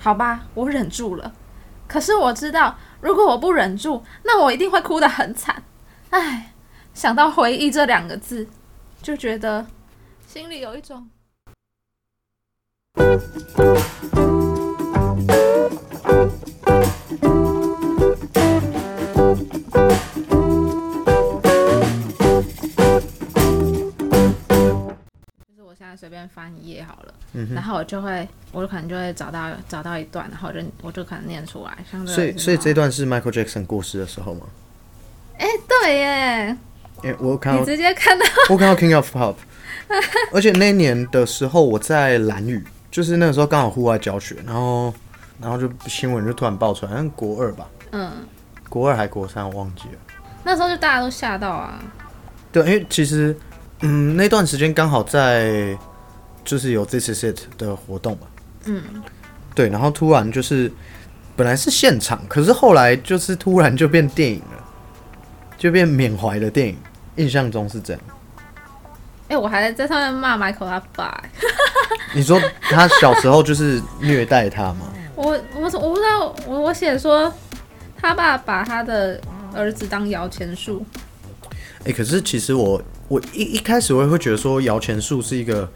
好吧，我忍住了。可是我知道，如果我不忍住，那我一定会哭得很惨。唉，想到回忆这两个字，就觉得心里有一种。随便翻一页好了，嗯，然后我就会，我可能就会找到找到一段，然后我就我就可能念出来，所以所以这段是 Michael Jackson 过世的时候吗？哎、对耶，因为我看到你直接看到。我看到 King of Pop，而且那一年的时候我在蓝雨，就是那个时候刚好户外教学，然后然后就新闻就突然爆出来，好像国二吧，嗯，国二还国三我忘记了。那时候就大家都吓到啊，对，因为其实嗯那段时间刚好在就是有 This Is It 的活动嘛，嗯，对，然后突然就是本来是现场，可是后来就是突然就变电影了，就变缅怀的电影，印象中是这样。哎、我还在上面骂 Michael 他爸、欸 你说他小时候就是虐待他吗？我我我不知道，我我写说他爸把他的儿子当摇钱树，哎、可是其实我我一一开始我也会觉得说摇钱树是一个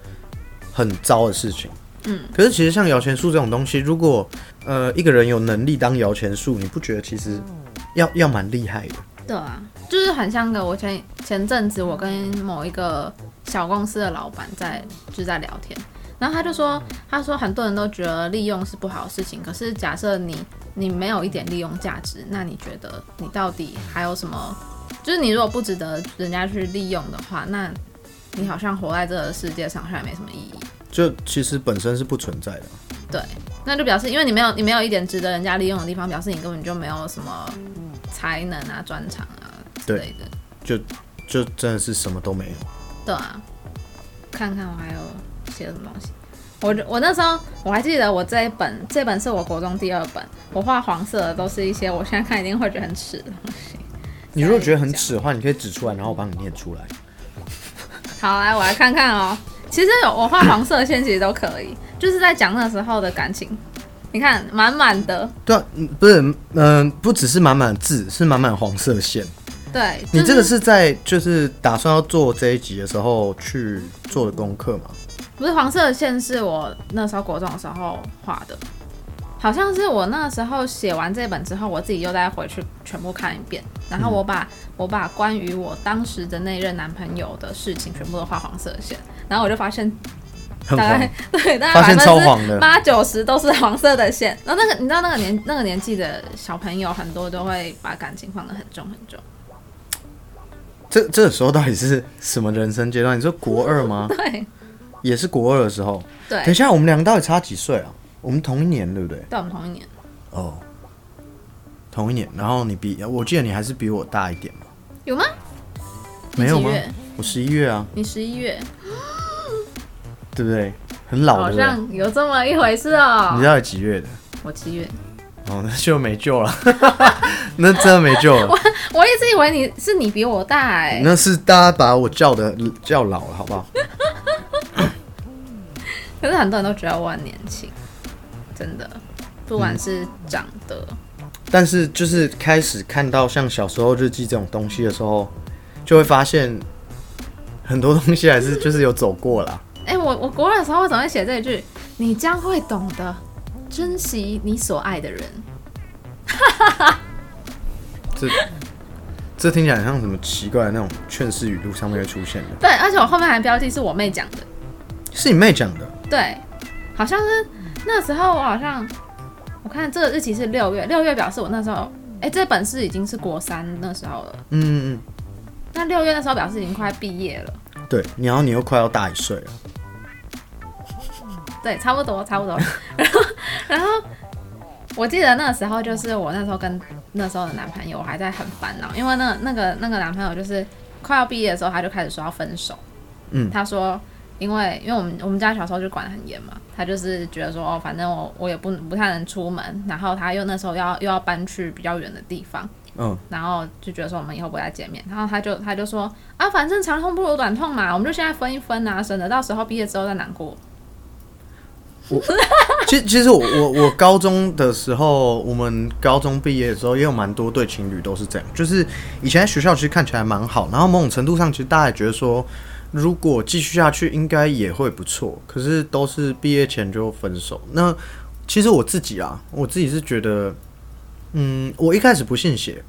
很糟的事情，嗯，可是其实像摇钱树这种东西，如果呃一个人有能力当摇钱树，你不觉得其实要要蛮厉害的？对啊，就是很像个我前前阵子我跟某一个小公司的老板在就是在聊天，然后他就说，他说很多人都觉得利用是不好的事情，可是假设你你没有一点利用价值，那你觉得你到底还有什么？就是你如果不值得人家去利用的话，那你好像活在这个世界上好像也没什么意义。就其实本身是不存在的。对，那就表示因为你没有你没有一点值得人家利用的地方，表示你根本就没有什么才能啊、专长啊之类的。就就真的是什么都没有。对啊，看看我还有写什么东西。我我那时候我还记得，我这一本这本是我国中第二本，我画黄色的都是一些我现在看一定会觉得很耻的东西。你如果觉得很耻的话，你可以指出来，然后我帮你念出来。好，来我来看看哦。其实有我画黄色线其实都可以，就是在讲那时候的感情。你看，满满的，对不是，嗯、不只是满满的字，是满满的黄色线。对，你这个是在就是打算要做这一集的时候去做的功课吗？不是黄色的线是我那时候国中的时候画的，好像是我那时候写完这本之后，我自己又再回去全部看一遍，然后我把、我把关于我当时的那任男朋友的事情全部都画黄色的线，然后我就发现大概，对大概百分之。八九十都是黄色的线。然后那个你知道那个年那个年纪的小朋友很多都会把感情放得很重很重，这这个时候到底是什么人生阶段？你说国二吗？对也是国二的时候。对等一，下，我们两个到底差几岁啊？我们同一年，对不对？在我们同一年，哦，同一年。然后你比，我记得你还是比我大一点嘛？有吗？没有吗？我十一月啊，你十一月，对不对？很老，好？像有这么一回事哦。你知道几月的？我七月。哦，那就没救了，那真的没救了。我一直以为你是你比我大哎、那是大家把我叫的叫老了，好不好？可是很多人都觉得我很年轻，真的，不管是长得，但是就是开始看到像小时候日记这种东西的时候，就会发现很多东西还是就是有走过啦。哎、我我国二的时候我怎么会写这一句？你将会懂得珍惜你所爱的人。这这听起来很像什么奇怪的那种劝世语录上面会出现的，对，而且我后面还标记是我妹讲的，是你妹讲的。对，好像是那时候我好像我看这个日期是六月，六月表示我那时候，哎、这本是已经是国三那时候了，嗯嗯嗯，那六月那时候表示已经快毕业了。对，然后你又快要大一岁了，对，差不多，差不多。然后，然后我记得那个时候就是我那时候跟那时候的男朋友，我还在很烦恼，因为那那个那个男朋友就是快要毕业的时候，他就开始说要分手。嗯他说，因为因为我们我们家小时候就管得很严嘛，他就是觉得说，哦，反正我我也不不太能出门，然后他又那时候要又要搬去比较远的地方，嗯，然后就觉得说我们以后不会再见面，然后他就他就说啊，反正长痛不如短痛嘛，我们就现在分一分啊，省得到时候毕业之后再难过。我 其其实我我我高中的时候，我们高中毕业的时候也有蛮多对情侣都是这样，就是以前在学校其实看起来蛮好，然后某种程度上其实大家也觉得说，如果继续下去应该也会不错，可是都是毕业前就分手。那其实我自己啊，我自己是觉得，嗯，我一开始不信邪，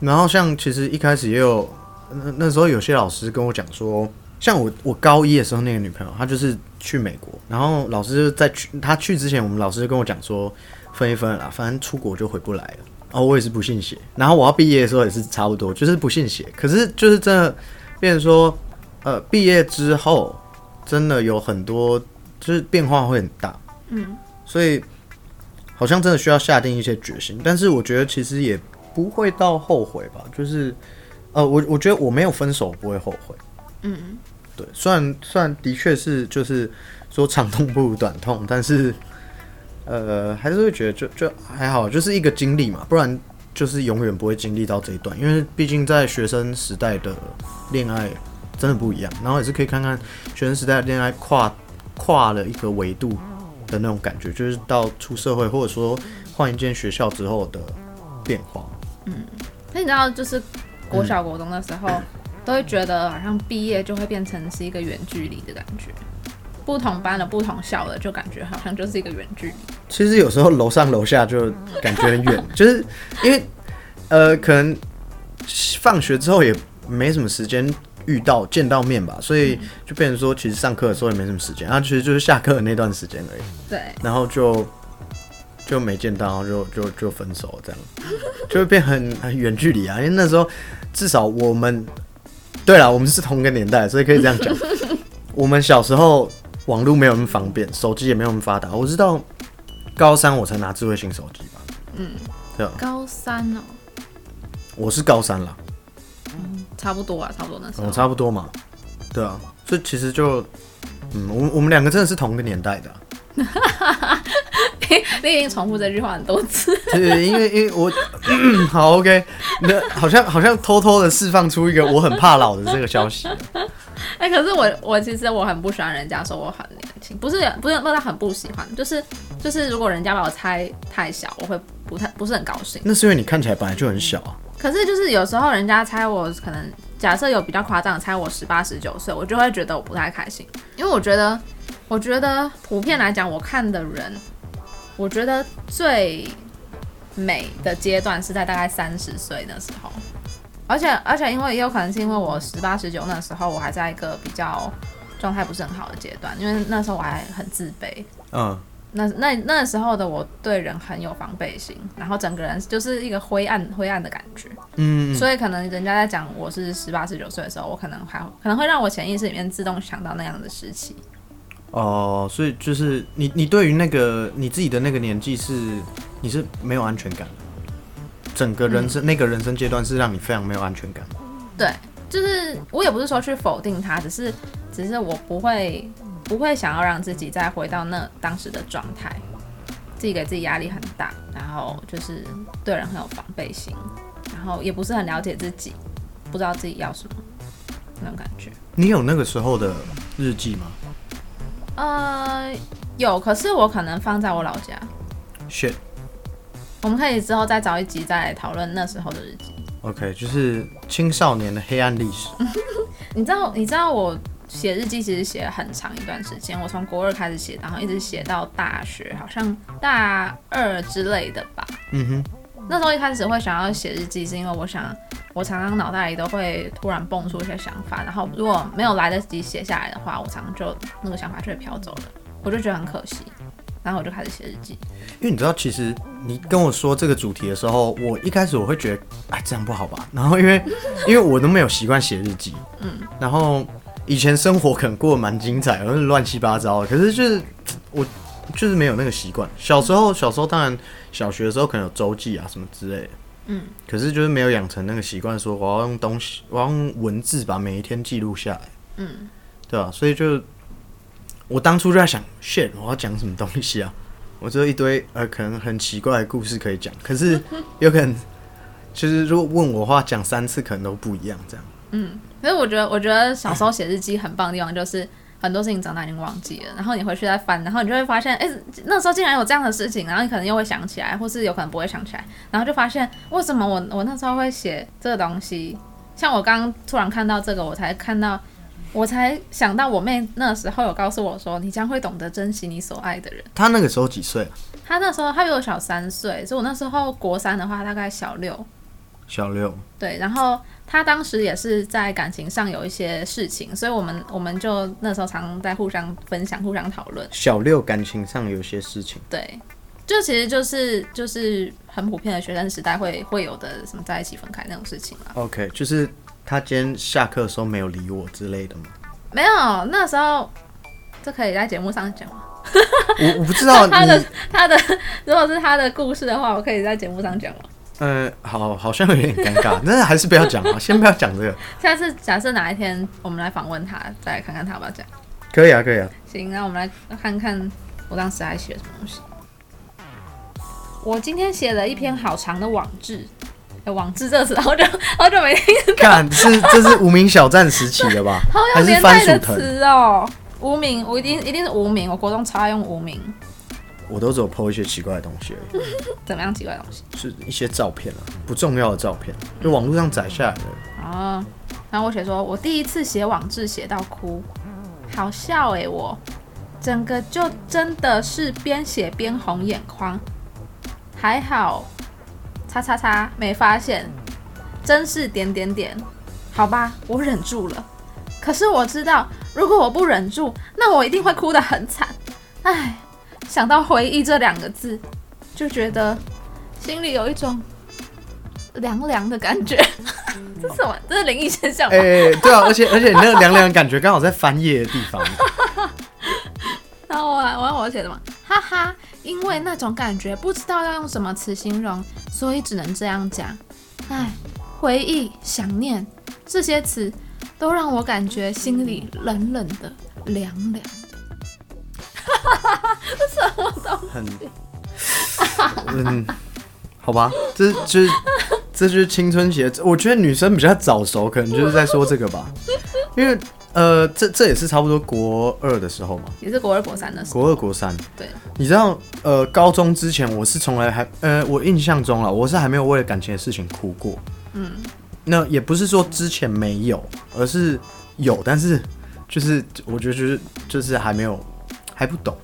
然后像其实一开始也有那那时候有些老师跟我讲说。像我，我高一的时候那个女朋友，她就是去美国，然后老师就在去她去之前，我们老师就跟我讲说分一分啦，反正出国就回不来了。哦，我也是不信邪，然后我要毕业的时候也是差不多，就是不信邪。可是就是真的，变成说，呃，毕业之后真的有很多就是变化会很大，嗯，所以好像真的需要下定一些决心。但是我觉得其实也不会到后悔吧，就是呃，我我觉得我没有分手不会后悔，嗯。对，虽然虽然的确是就是说长痛不如短痛，但是呃还是会觉得就就还好，就是一个经历嘛，不然就是永远不会经历到这一段，因为毕竟在学生时代的恋爱真的不一样，然后也是可以看看学生时代恋爱跨跨了一个维度的那种感觉，就是到出社会或者说换一间学校之后的变化。嗯，那你知道就是国小国中的时候。都会觉得好像毕业就会变成是一个远距离的感觉，不同班的、不同校的，就感觉好像就是一个远距离。其实有时候楼上楼下就感觉很远，就是因为呃，可能放学之后也没什么时间遇到见到面吧，所以就变成说，其实上课的时候也没什么时间，然后其实就是下课的那段时间而已。对，然后就就没见到，就就就分手，这样 就会变很很远距离啊。因为那时候至少我们。对了，我们是同个年代，所以可以这样讲。我们小时候网络没有那么方便，手机也没有那么发达。我知道高三我才拿智慧型手机吧？嗯，对。高三哦，我是高三了。嗯，差不多啊，差不多那时候。嗯，差不多嘛。对啊，所以其实就，嗯，我我们两个真的是同个年代的。你已经重复这句话很多次。对，因为因为我 好 OK，那好像好像偷偷的释放出一个我很怕老的这个消息。哎，可是我我其实我很不喜欢人家说我很年轻，不是不是，那他很不喜欢，就是就是如果人家把我猜太小，我会不太不是很高兴。那是因为你看起来本来就很小啊。可是就是有时候人家猜我可能假设有比较夸张的猜我十八十九岁，我就会觉得我不太开心，因为我觉得我觉得普遍来讲，我看的人。我觉得最美的阶段是在大概三十岁的时候，而且而且因为也有可能是因为我十八十九那时候我还在一个比较状态不是很好的阶段，因为那时候我还很自卑，嗯，那那那时候的我对人很有防备心，然后整个人就是一个灰暗灰暗的感觉，嗯，所以可能人家在讲我是十八十九岁的时候，我可能还可能会让我潜意识里面自动想到那样的时期。哦，所以就是你，你对于那个你自己的那个年纪是你是没有安全感的，整个人生那个人生阶段是让你非常没有安全感。对，就是我也不是说去否定他，只是只是我不会不会想要让自己再回到那当时的状态，自己给自己压力很大，然后就是对人很有防备心，然后也不是很了解自己，不知道自己要什么那种感觉。你有那个时候的日记吗？呃，有，可是我可能放在我老家。shit，我们可以之后再找一集再来讨论那时候的日记。OK，就是青少年的黑暗历史。你知道，你知道我写日记其实写了很长一段时间，我从国二开始写，然后一直写到大学，好像大二之类的吧。嗯哼。那时候一开始会想要写日记，是因为我想。我常常脑袋里都会突然蹦出一些想法，然后如果没有来得及写下来的话，我常常就那个想法就会飘走了，我就觉得很可惜，然后我就开始写日记。因为你知道，其实你跟我说这个主题的时候，我一开始我会觉得，哎，这样不好吧？然后因为因为我都没有习惯写日记，嗯，然后以前生活可能过得蛮精彩，而是乱七八糟的，可是就是我就是没有那个习惯。小时候小时候当然小学的时候可能有周记啊什么之类的。嗯，可是就是没有养成那个习惯，说我要用东西，我要用文字把每一天记录下来。嗯，对吧？所以就我当初就在想，shit，我要讲什么东西啊？我只有一堆呃，可能很奇怪的故事可以讲，可是 有可能，其实如果问我话，讲三次可能都不一样，这样。嗯，可是我觉得，我觉得小时候写日记很棒的地方就是很多事情长大已经忘记了，然后你回去再翻，然后你就会发现，哎、那时候竟然有这样的事情，然后你可能又会想起来，或是有可能不会想起来，然后就发现为什么我我那时候会写这个东西，像我刚刚突然看到这个，我才看到。我才想到，我妹那时候有告诉我说，你将会懂得珍惜你所爱的人。她那个时候几岁啊？她那时候她比我小三岁，所以我那时候国三的话，大概小六。小六。对，然后她当时也是在感情上有一些事情，所以我们我们就那时候常常在互相分享、互相讨论。小六感情上有些事情，对，就其实就是就是很普遍的学生时代会会有的什么在一起分开那种事情啦。OK，就是他今天下课的时候没有理我之类的吗？没有，那时候这可以在节目上讲吗？我我不知道 他的，他的如果是他的故事的话，我可以在节目上讲吗？呃，好，好像有点尴尬，那还是不要讲了，先不要讲这个。下次假设哪一天我们来访问他，再来看看他要不要讲。可以啊，可以啊。行，那我们来看看我当时还写了什么东西。我今天写了一篇好长的网志，哎、网志这个词好久好久没听，看，是这是无名小站时期的吧？好有年代的番薯藤？词哦。无名，我一定一定是无名，我国中超爱用无名，我都只有 PO 一些奇怪的东西而已，怎么样奇怪的东西？是一些照片啊，不重要的照片，就网络上载下来的。哦，然后我写说，我第一次写网志写到哭，好笑诶、我整个就真的是边写边红眼眶，还好，叉叉叉没发现，真是点点点，好吧，我忍住了。可是我知道，如果我不忍住，那我一定会哭得很惨。唉，想到回忆这两个字，就觉得心里有一种凉凉的感觉。这是什么？这是灵异现象吗？哎、对啊，而且而且你那个凉凉的感觉刚好在翻页的地方。然后我我我写的嘛，哈哈，因为那种感觉不知道要用什么词形容，所以只能这样讲。唉，回忆、想念这些词，都让我感觉心里冷冷的、凉凉的。哈哈哈，这什么都很，嗯，好吧，这就是这就是青春期。我觉得女生比较早熟，可能就是在说这个吧，因为呃，这这也是差不多国二的时候嘛，也是国二、国三的时候，国二国三。对，你知道，呃，高中之前我是从来还呃，我印象中啊，我是还没有为了感情的事情哭过。嗯，那也不是说之前没有，而是有，但是就是我觉得就是就是还没有还不懂。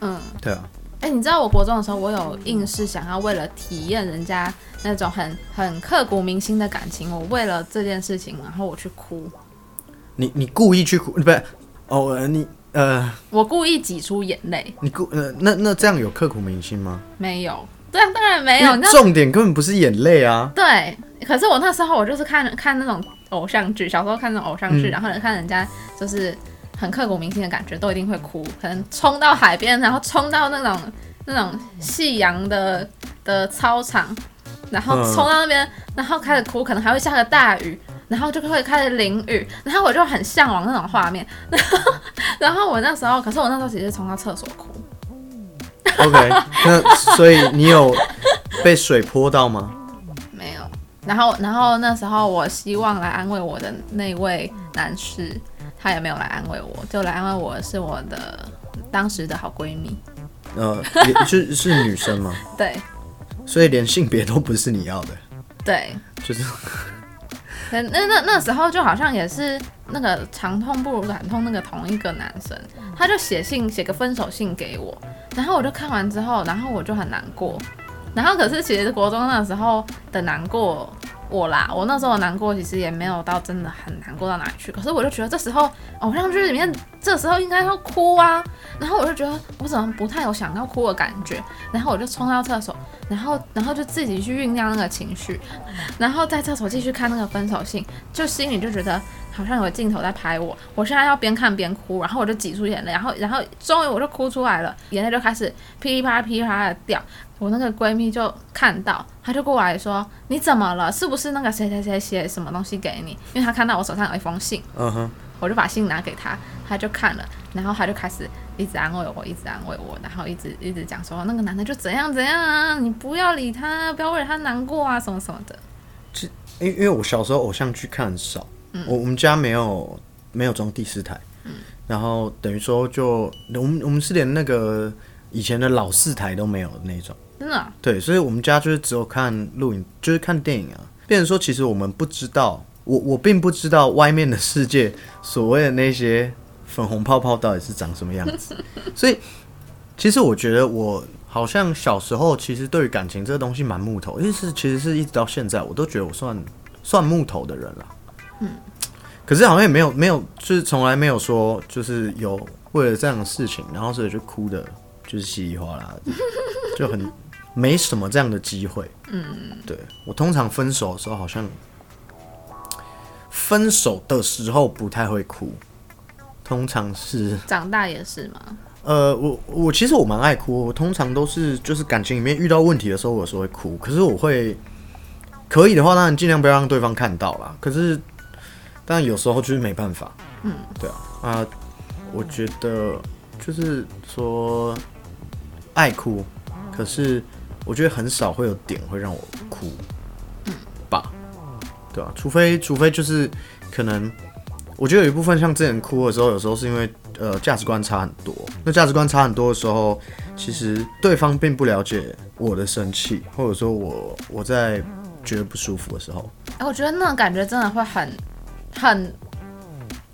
嗯。对啊，哎、你知道我国中的时候，我有硬是想要为了体验人家那种很很刻骨铭心的感情，我为了这件事情，然后我去哭，你你故意去哭，不是？哦，呃你呃，我故意挤出眼泪，你故呃，那那这样有刻骨铭心吗？没有，这样当然没有，重点根本不是眼泪啊。对，可是我那时候我就是看看那种偶像剧，小时候看那种偶像剧，嗯然后看人家就是很刻骨铭心的感觉，都一定会哭，可能冲到海边，然后冲到那种那种夕阳的的操场，然后嗯冲到那边，然后开始哭，可能还会下个大雨。然后就会开始淋雨，然后我就很向往那种画面。然后，然后我那时候，可是我那时候其实是冲到厕所哭，OK，那所以你有被水泼到吗？没有。然后，然后那时候我希望来安慰我的那位男士，他也没有来安慰我，就来安慰我是我的当时的好闺蜜。呃，也是是女生吗？对所以连性别都不是你要的，对，就是可那那那时候就好像也是那个长痛不如短痛那个同一个男生，他就写信写个分手信给我，然后我就看完之后，然后我就很难过，然后可是其实国中那时候的难过。我啦，我那时候难过其实也没有到真的很难过到哪里去，可是我就觉得这时候偶像剧里面这时候应该要哭啊，然后我就觉得我怎么不太有想要哭的感觉，然后我就冲到厕所，然后然后就自己去酝酿那个情绪，然后在厕所继续看那个分手信，就心里就觉得好像有镜头在拍我，我现在要边看边哭，然后我就挤出眼泪，然后然后终于我就哭出来了，眼泪就开始噼里啪啦噼里啪啦的掉。我那个闺蜜就看到，她就过来说：“你怎么了？是不是那个谁谁谁写什么东西给你？”因为她看到我手上有一封信，嗯哼，我就把信拿给她，她就看了，然后她就开始一直安慰我，一直安慰我，然后一直一直讲说那个男的就怎样怎样啊，你不要理他，不要为了他难过啊，什么什么的。因因为我小时候偶像剧看很少，嗯我我们家没有没有装第四台，嗯然后等于说就我们我们是连那个以前的老四台都没有的那种。真的啊、对，所以我们家就是只有看录影，就是看电影啊。变成说，其实我们不知道，我我并不知道外面的世界所谓的那些粉红泡泡到底是长什么样子。所以，其实我觉得我好像小时候其实对于感情这个东西蛮木头，因为是其实是一直到现在，我都觉得我算算木头的人了。嗯，可是好像也没有没有，就是从来没有说就是有为了这样的事情，然后所以就哭的，就是稀里哗啦的，就很没什么这样的机会。嗯，对我通常分手的时候好像分手的时候不太会哭，通常是长大也是吗。呃，我我其实我蛮爱哭，我通常都是就是感情里面遇到问题的时候，我有时候会哭，可是我会可以的话，当然尽量不要让对方看到啦。可是，但有时候就是没办法，嗯，对啊啊，我觉得就是说爱哭，可是我觉得很少会有点会让我哭，吧，对啊，除非除非就是可能，我觉得有一部分像之前哭的时候，有时候是因为呃价值观差很多。那价值观差很多的时候，其实对方并不了解我的生气，或者说我我在觉得不舒服的时候，哎，我觉得那种感觉真的会很很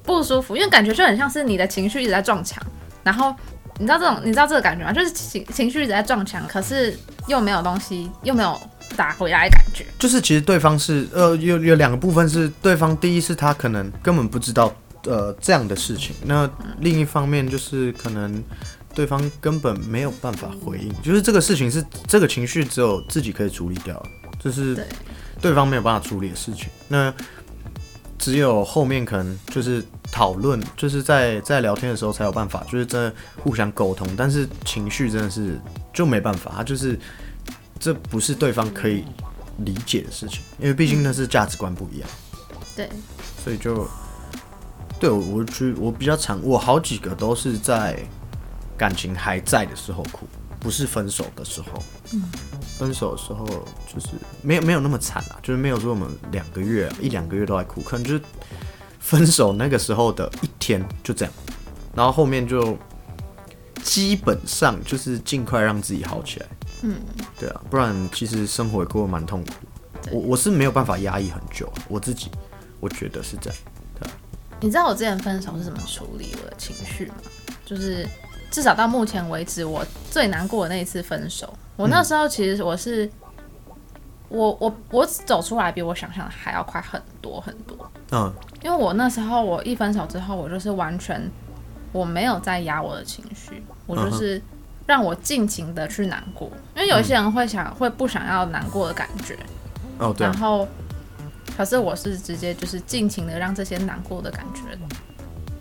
不舒服，因为感觉就很像是你的情绪一直在撞墙，然后你知道这种你知道这个感觉吗？就是情情绪一直在撞墙，可是又没有东西，又没有打回来的感觉。就是其实对方是呃有有两个部分是对方，第一是他可能根本不知道呃这样的事情，那另一方面就是可能对方根本没有办法回应，就是这个事情是这个情绪只有自己可以处理掉，就是对对方没有办法处理的事情，那只有后面可能就是讨论，就是在在聊天的时候才有办法，就是真的互相沟通，但是情绪真的是就没办法，他就是这不是对方可以理解的事情，因为毕竟那是价值观不一样，对，所以就对我我觉得我比较常，我好几个都是在感情还在的时候哭，不是分手的时候。嗯，分手的时候就是没有没有那么惨啊，就是没有说我们两个月一两个月都在哭，可能就是分手那个时候的一天就这样，然后后面就基本上就是尽快让自己好起来。嗯，对啊，不然其实生活也过得蛮痛苦。我我是没有办法压抑很久啊，我自己我觉得是这样。你知道我之前分手是怎么处理我的情绪吗？就是至少到目前为止，我最难过的那一次分手，我那时候其实我是。我我我走出来比我想象的还要快很多很多，嗯，因为我那时候我一分手之后，我就是完全我没有在压我的情绪，我就是让我尽情的去难过，因为有一些人会想、会不想要难过的感觉，哦对啊。然，后可是我是直接就是尽情的让这些难过的感觉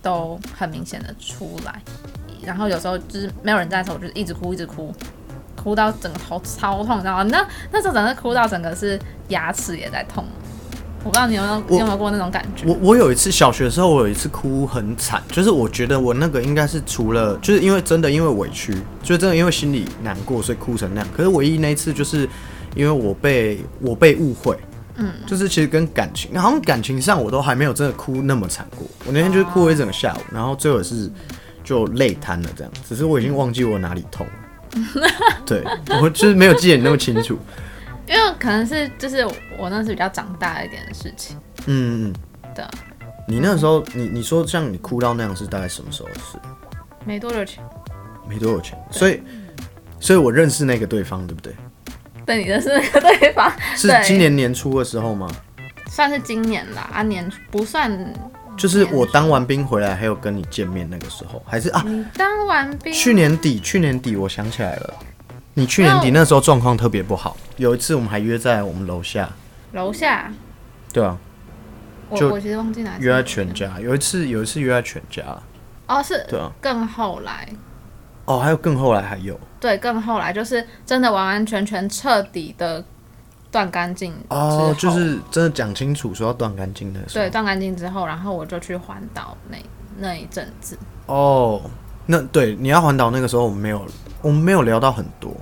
都很明显的出来，然后有时候就是没有人在的时候，我就一直哭一直哭，哭到整个头超痛，你知道吗？那那时候整个哭到整个是牙齿也在痛。我不知道你有没有我有没有过那种感觉？我我有一次小学的时候，我有一次哭很惨，就是我觉得我那个应该是除了就是因为真的因为委屈，就真的因为心里难过，所以哭成那样。可是唯一那一次就是因为我被我被误会，嗯，就是其实跟感情，好像感情上我都还没有真的哭那么惨过。我那天就是哭了一整个下午，然后最后也是就累瘫了这样，只是我已经忘记我哪里痛了。对，我就是没有记得你那么清楚。因为可能是就是我那是比较长大一点的事情，嗯嗯，对啊，你那时候你你说像你哭到那样是大概什么时候的事？没多久前。没多少钱，所以，所以我认识那个对方，对不对？对你认识那个对方，是今年年初的时候吗？算是今年啦，啊年不算。就是我当完兵回来，还有跟你见面那个时候，还是啊？你当完兵，去年底，去年底我想起来了，你去年底那时候状况特别不好。有一次我们还约在我们楼下，楼下，对啊，就我我其实忘记哪次约在全家。有一次，有一次约在全家，哦，是对啊。更后来，哦，还有更后来还有对，更后来就是真的完完全全彻底的断干净哦，就是真的讲清楚说要断干净的对。断干净之后，然后我就去环岛那那一阵子，哦，那对你要环岛那个时候，我们没有，我们没有聊到很多。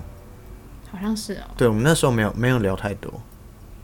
好像是哦，对，我们那时候没有没有聊太多。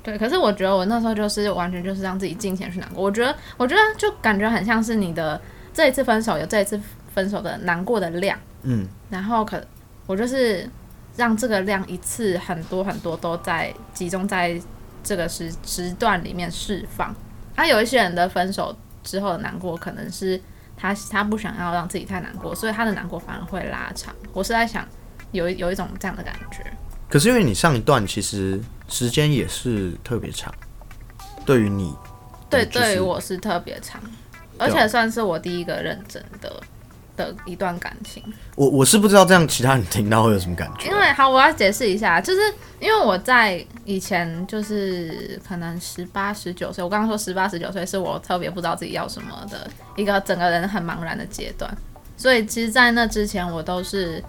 对，可是我觉得我那时候就是完全就是让自己尽情去难过。我觉得，我觉得就感觉很像是你的这一次分手有这一次分手的难过的量，嗯，然后可我就是让这个量一次很多很多都在集中在这个时时段里面释放。那、有一些人的分手之后的难过，可能是他他不想要让自己太难过，所以他的难过反而会拉长。我是在想，有一有一种这样的感觉。可是因为你上一段其实时间也是特别长，对于你，对，就是对于我是特别长，而且算是我第一个认真的的一段感情。我我是不知道这样其他人听到会有什么感觉。因为好，我要解释一下，就是因为我在以前就是可能十八、十九岁，我刚刚说十八、十九岁是我特别不知道自己要什么的一个整个人很茫然的阶段，所以其实，在那之前，我都是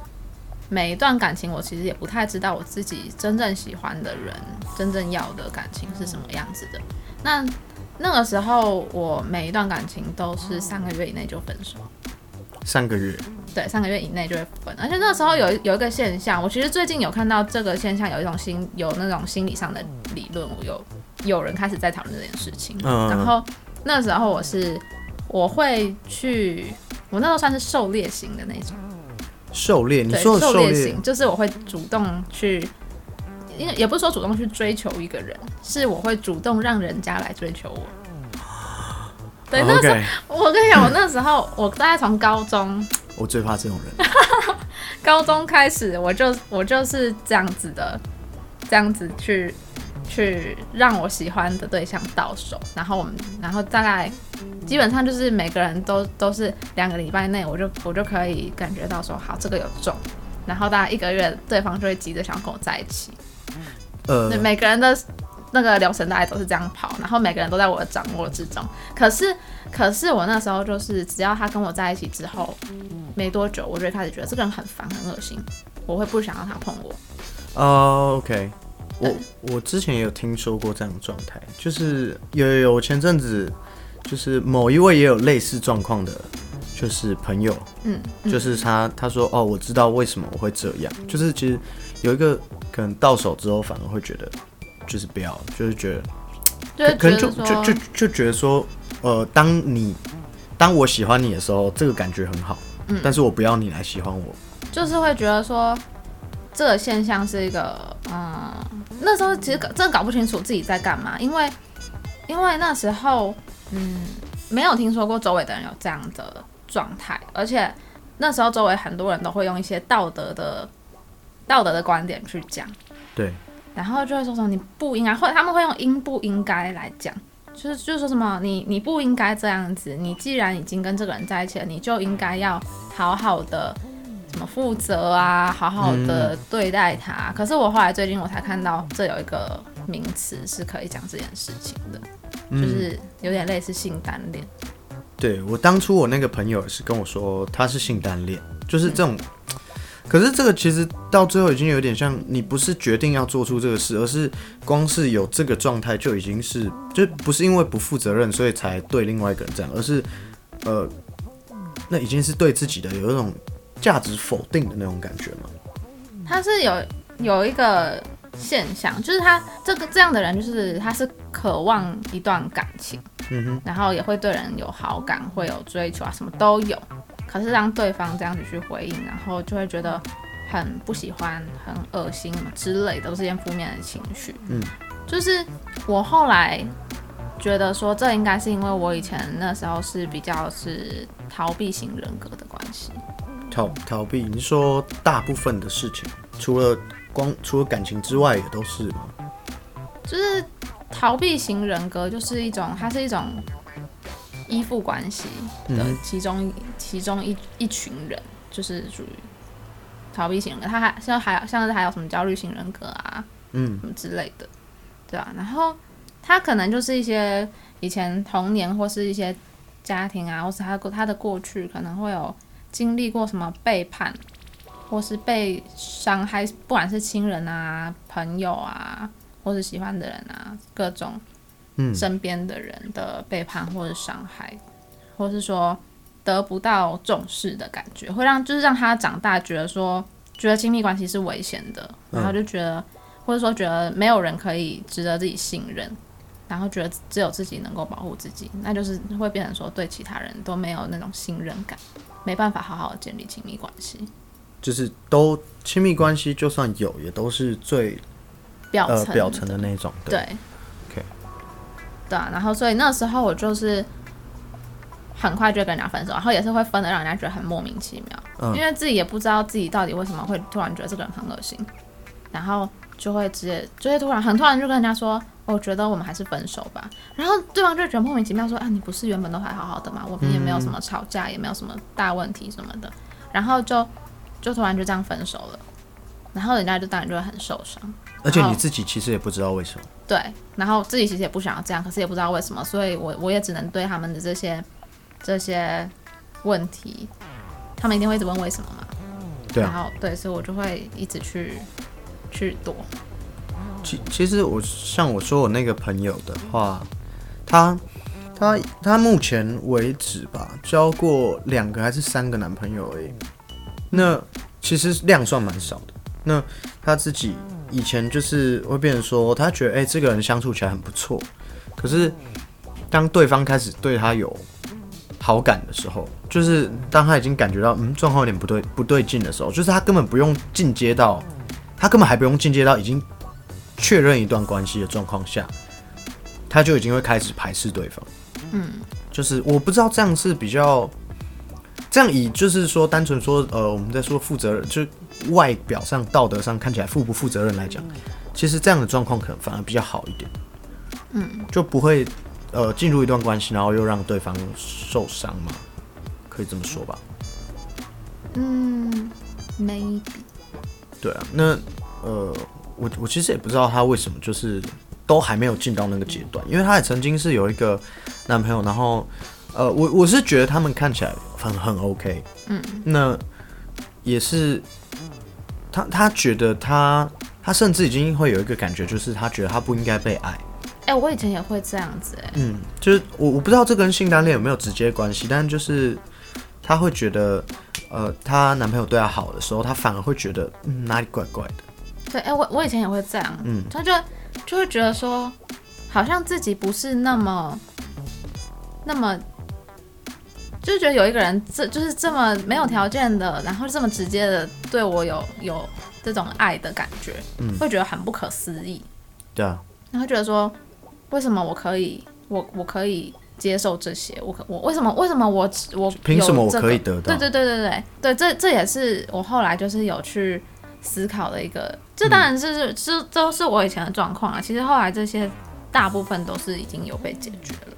每一段感情，我其实也不太知道我自己真正喜欢的人，真正要的感情是什么样子的。那那个时候，我每一段感情都是三个月以内就分手。三个月，对，三个月以内就会分。而且那时候有有一个现象，我其实最近有看到这个现象，有一种心有那种心理上的理论，我有有人开始在讨论这件事情。嗯然后那时候我是我会去，我那时候算是狩猎型的那种，狩猎，你对，说的狩猎狩猎型就是我会主动去。因为也不是说主动去追求一个人，是我会主动让人家来追求我。对，那时候我跟你讲，我那时候我大概从高中我最怕这种人。高中开始，我就我就是这样子的，这样子去去让我喜欢的对象到手，然后我们，然后大概基本上就是每个人都都是两个礼拜内，我就我就可以感觉到说，好，这个有中，然后大概一个月，对方就会急着想跟我在一起。呃对，，每个人的那个流程大概都是这样跑，然后每个人都在我的掌握之中。可是，可是我那时候就是，只要他跟我在一起之后，没多久，我就开始觉得这个人很烦、很恶心，我会不想让他碰我。哦，OK，我我之前也有听说过这样的状态，就是有有前阵子就是某一位也有类似状况的，就是朋友，嗯，就是他他说哦，我知道为什么我会这样，就是其实有一个可能到手之后反而会觉得就是不要，就是觉得就是可能就就就就觉得说，呃，当你当我喜欢你的时候，这个感觉很好，嗯但是我不要你来喜欢我，就是会觉得说，这个现象是一个，嗯，那时候其实搞真的搞不清楚自己在干嘛，因为因为那时候，嗯，没有听说过周围的人有这样的状态，而且那时候周围很多人都会用一些道德的道德的观点去讲，对，然后就会说什么你不应该，或者他们会用应不应该来讲，就是就是说什么你你不应该这样子，你既然已经跟这个人在一起了，你就应该要好好的什么负责啊，好好的对待他。可是我后来最近我才看到，这有一个名词是可以讲这件事情的，就是有点类似性单恋。对我当初我那个朋友是跟我说他是性单恋，就是这种。可是这个其实到最后已经有点像，你不是决定要做出这个事，而是光是有这个状态就已经是，就不是因为不负责任所以才对另外一个人这样，而是呃，那已经是对自己的有一种价值否定的那种感觉嘛。他是有有一个现象，就是他这个这样的人，就是他是渴望一段感情，嗯哼，然后也会对人有好感，会有追求啊，什么都有。可是让对方这样子去回应，然后就会觉得很不喜欢、很恶心之类的，都是一件负面的情绪。嗯，就是我后来觉得说，这应该是因为我以前那时候是比较是逃避型人格的关系。逃逃避，你说大部分的事情，除了光除了感情之外，也都是吗？就是逃避型人格，就是一种，它是一种依附关系的嗯其中、其中一一群人，就是属于逃避型人格。他还像还有像是还有什么焦虑型人格啊，嗯什么之类的，对啊。然后他可能就是一些以前童年或是一些家庭啊，或是他过他的过去可能会有经历过什么背叛，或是被伤害，不管是亲人啊、朋友啊，或是喜欢的人啊，各种嗯身边的人的背叛或者伤害，或是说得不到重视的感觉，会让就是让他长大觉得说，觉得亲密关系是危险的，然后就觉得、或者说觉得没有人可以值得自己信任，然后觉得只有自己能够保护自己，那就是会变成说对其他人都没有那种信任感，没办法好好的建立亲密关系。就是都亲密关系，就算有，也都是最呃表层、表层的那种。对对啊，然后所以那时候我就是很快就跟人家分手，然后也是会分的让人家觉得很莫名其妙，嗯。因为自己也不知道自己到底为什么会突然觉得这个人很恶心，然后就会直接就会突然很突然就跟人家说，我觉得我们还是分手吧，然后对方就觉得莫名其妙说，啊你不是原本都还好好的吗？我们也没有什么吵架，也没有什么大问题什么的，然后就就突然就这样分手了，然后人家就当然就会很受伤。而且你自己其实也不知道为什么。对，然后自己其实也不想要这样，可是也不知道为什么，所以我我也只能对他们的这些这些问题，他们一定会一直问为什么嘛。对啊然后对，所以我就会一直去去躲。其其实我像我说我那个朋友的话，他他他目前为止吧，交过两个还是三个男朋友而已。那其实量算蛮少的。那他自己以前就是会变成说，他觉得哎、这个人相处起来很不错，可是当对方开始对他有好感的时候，就是当他已经感觉到嗯状况有点不对不对劲的时候，就是他根本不用进阶到，他根本还不用进阶到已经确认一段关系的状况下，他就已经会开始排斥对方。嗯，就是我不知道这样是比较，这样以就是说单纯说呃我们在说负责任，就是外表上道德上看起来负不负责任来讲，其实这样的状况可能反而比较好一点。嗯，就不会呃进入一段关系，然后又让对方受伤嘛，可以这么说吧？嗯，maybe 对啊，那呃，我我其实也不知道他为什么就是都还没有进到那个阶段，因为他也曾经是有一个男朋友，然后呃，我我是觉得他们看起来很很 OK，嗯，那也是他他觉得他他甚至已经会有一个感觉，就是他觉得他不应该被爱，哎、我以前也会这样子、哎，嗯，就是我我不知道这跟性单恋有没有直接关系，但就是她会觉得，呃，她男朋友对她好的时候，她反而会觉得，嗯，哪里怪怪的。对，哎、我我以前也会这样，嗯，他就就会觉得说，好像自己不是那么那么，就是觉得有一个人这就是这么没有条件的，然后这么直接的对我有有这种爱的感觉，嗯会觉得很不可思议，对啊，然后觉得说，为什么我可以，我我可以接受这些，我可我为什么为什么我我凭什么我可以得到？对对对对对对，这这也是我后来就是有去思考的一个，这当然是是都是我以前的状况啊。其实后来这些大部分都是已经有被解决了。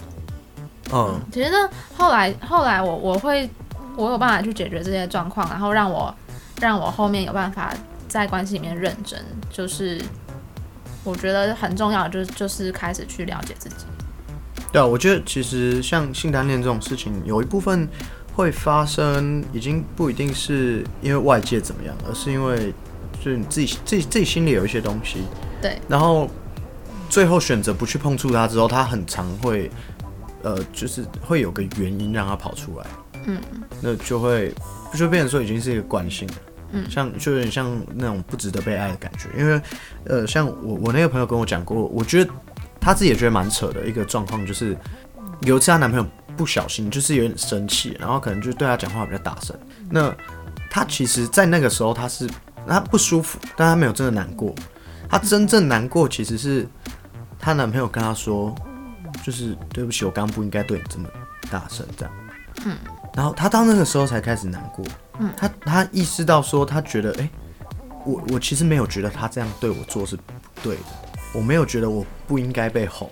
嗯，其实呢，后来后来我我会我有办法去解决这些状况，然后让我让我后面有办法在关系里面认真，就是我觉得很重要的就是就是开始去了解自己。对啊，我觉得其实像性单恋这种事情，有一部分会发生，已经不一定是因为外界怎么样，而是因为就是你自己自己自己心里有一些东西，对，然后最后选择不去碰触它之后，它很常会，呃，就是会有个原因让它跑出来，嗯，那就会就变成说已经是一个惯性了，嗯。像就有点像那种不值得被爱的感觉，因为呃，像我我那个朋友跟我讲过，我觉得她自己也觉得蛮扯的一个状况，就是有一次她男朋友不小心就是有点生气，然后可能就对她讲话比较大声，那她其实，在那个时候她是她不舒服，但她没有真的难过。她真正难过其实是她男朋友跟她说，就是对不起，我刚刚不应该对你这么大声这样。嗯。然后她到那个时候才开始难过。嗯。她她意识到说，她觉得，哎、我我其实没有觉得他这样对我做是不对的，我没有觉得我不应该被吼。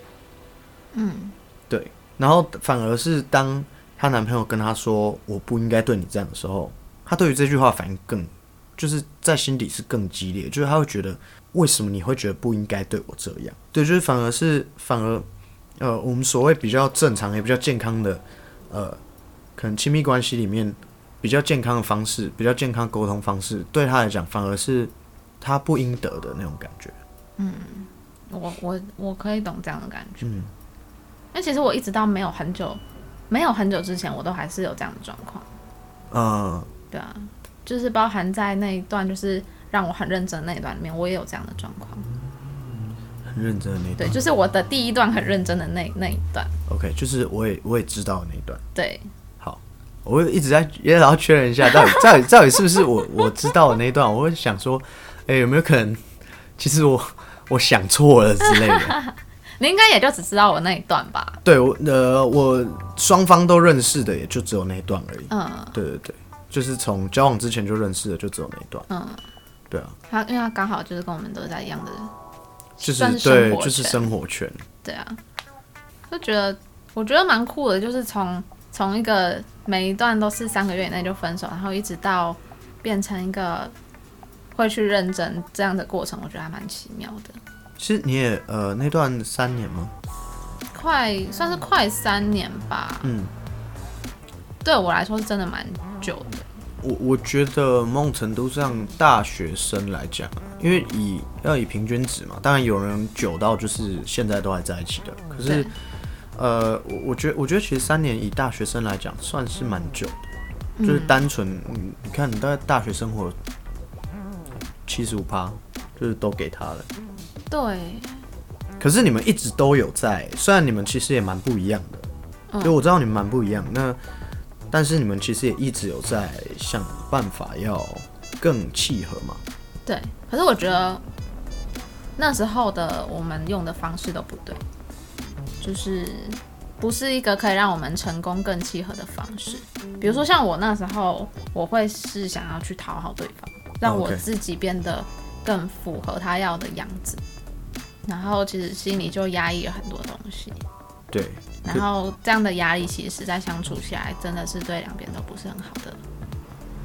嗯对，然后反而是当她男朋友跟她说我不应该对你这样的时候，她对于这句话反应更，就是在心底是更激烈，就是她会觉得为什么你会觉得不应该对我这样？对，就是反而是反而呃，我们所谓比较正常也比较健康的呃，可能亲密关系里面比较健康的方式，比较健康沟通方式，对他来讲反而是他不应得的那种感觉。嗯我我我可以懂这样的感觉。嗯，那其实我一直到没有很久，没有很久之前，我都还是有这样的状况。嗯，对啊，就是包含在那一段，就是让我很认真的那一段里面，我也有这样的状况。很认真的那一段对，就是我的第一段很认真的那那一段。OK，就是我也我也知道那一段。对，好，我会一直在也想要确认一下，到底 到底到底是不是我我知道的那一段？我会想说，哎、有没有可能，其实我我想错了之类的。你应该也就只知道我那一段吧？对，我呃，我双方都认识的，也就只有那一段而已。嗯对对对，就是从交往之前就认识的，就只有那一段。嗯，对啊，他因为他刚好就是跟我们都在一样的，就是对，活就是生活圈。对啊，就觉得我觉得蛮酷的，就是从从一个每一段都是三个月以内就分手，然后一直到变成一个会去认真这样的过程，我觉得还蛮奇妙的。其实你也呃那段三年吗？快算是快三年吧，嗯，对我来说是真的蛮久的。我我觉得某种程度上，大学生来讲啊，因为以要以平均值嘛，当然有人久到就是现在都还在一起的，可是呃，我我觉得我觉得其实三年以大学生来讲算是蛮久的，就是嗯单纯嗯，你看你大概大学生活七十五趴，就是都给他了。对，可是你们一直都有在，虽然你们其实也蛮不一样的，嗯。就我知道你们蛮不一样，那但是你们其实也一直有在想办法要更契合嘛。对，可是我觉得那时候的我们用的方式都不对，就是不是一个可以让我们成功更契合的方式。比如说像我那时候，我会是想要去讨好对方，让我自己变得更符合他要的样子，然后其实心里就压抑了很多东西。对，然后这样的压力其实，在相处起来真的是对两边都不是很好的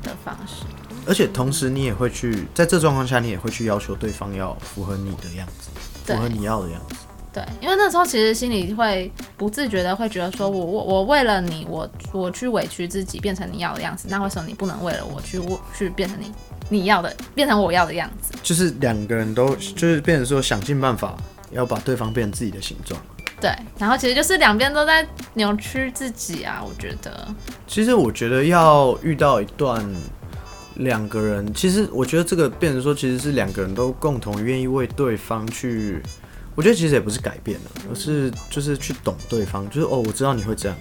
的方式。而且同时你也会去在这状况下，你也会去要求对方要符合你的样子，符合你要的样子。对，因为那时候其实心里会不自觉的会觉得说我我我为了你，我我去委屈自己变成你要的样子，那为什么你不能为了我去我去变成你你要的，变成我要的样子？就是两个人都就是变成说想尽办法要把对方变成自己的形状。对，然后其实就是两边都在扭曲自己啊，我觉得，其实我觉得要遇到一段两个人，其实我觉得这个变成说，其实是两个人都共同愿意为对方去，我觉得其实也不是改变了，而是就是去懂对方，就是哦，我知道你会这样，